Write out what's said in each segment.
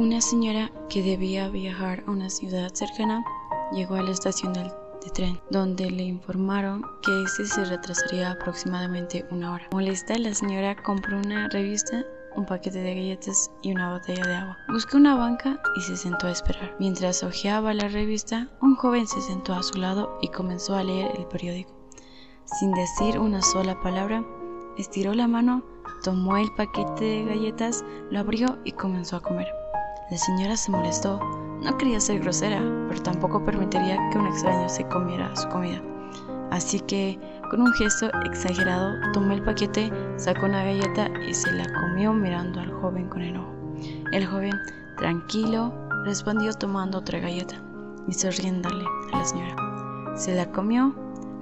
Una señora que debía viajar a una ciudad cercana llegó a la estación del de tren, donde le informaron que este se retrasaría aproximadamente una hora. Molesta, la señora compró una revista, un paquete de galletas y una botella de agua. Buscó una banca y se sentó a esperar. Mientras hojeaba la revista, un joven se sentó a su lado y comenzó a leer el periódico. Sin decir una sola palabra, estiró la mano, tomó el paquete de galletas, lo abrió y comenzó a comer. La señora se molestó. No quería ser grosera, pero tampoco permitiría que un extraño se comiera su comida. Así que, con un gesto exagerado, tomó el paquete, sacó una galleta y se la comió mirando al joven con enojo. El joven, tranquilo, respondió tomando otra galleta y sonriéndole a la señora. Se la comió.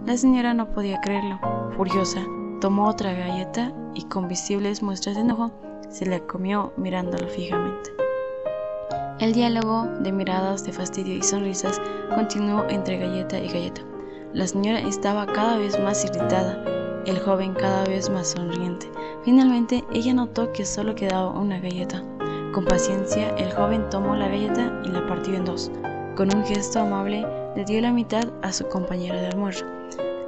La señora no podía creerlo. Furiosa, tomó otra galleta y con visibles muestras de enojo se la comió mirándolo fijamente. El diálogo de miradas de fastidio y sonrisas continuó entre galleta y galleta. La señora estaba cada vez más irritada, el joven cada vez más sonriente. Finalmente ella notó que solo quedaba una galleta. Con paciencia el joven tomó la galleta y la partió en dos. Con un gesto amable le dio la mitad a su compañera de almuerzo.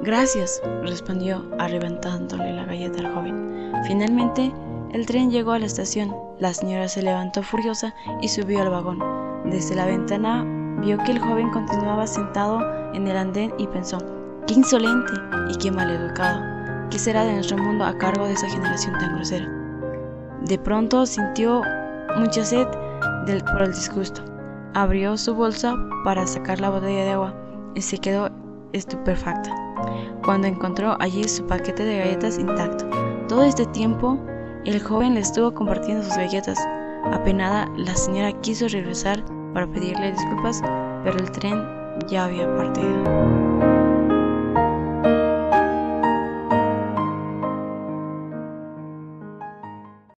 Gracias, respondió arrebatándole la galleta al joven. Finalmente el tren llegó a la estación. La señora se levantó furiosa y subió al vagón. Desde la ventana vio que el joven continuaba sentado en el andén y pensó, qué insolente y qué maleducado. ¿Qué será de nuestro mundo a cargo de esa generación tan grosera? De pronto sintió mucha sed por el disgusto. Abrió su bolsa para sacar la botella de agua y se quedó estupefacta cuando encontró allí su paquete de galletas intacto. Todo este tiempo el joven le estuvo compartiendo sus galletas. Apenada, la señora quiso regresar para pedirle disculpas, pero el tren ya había partido.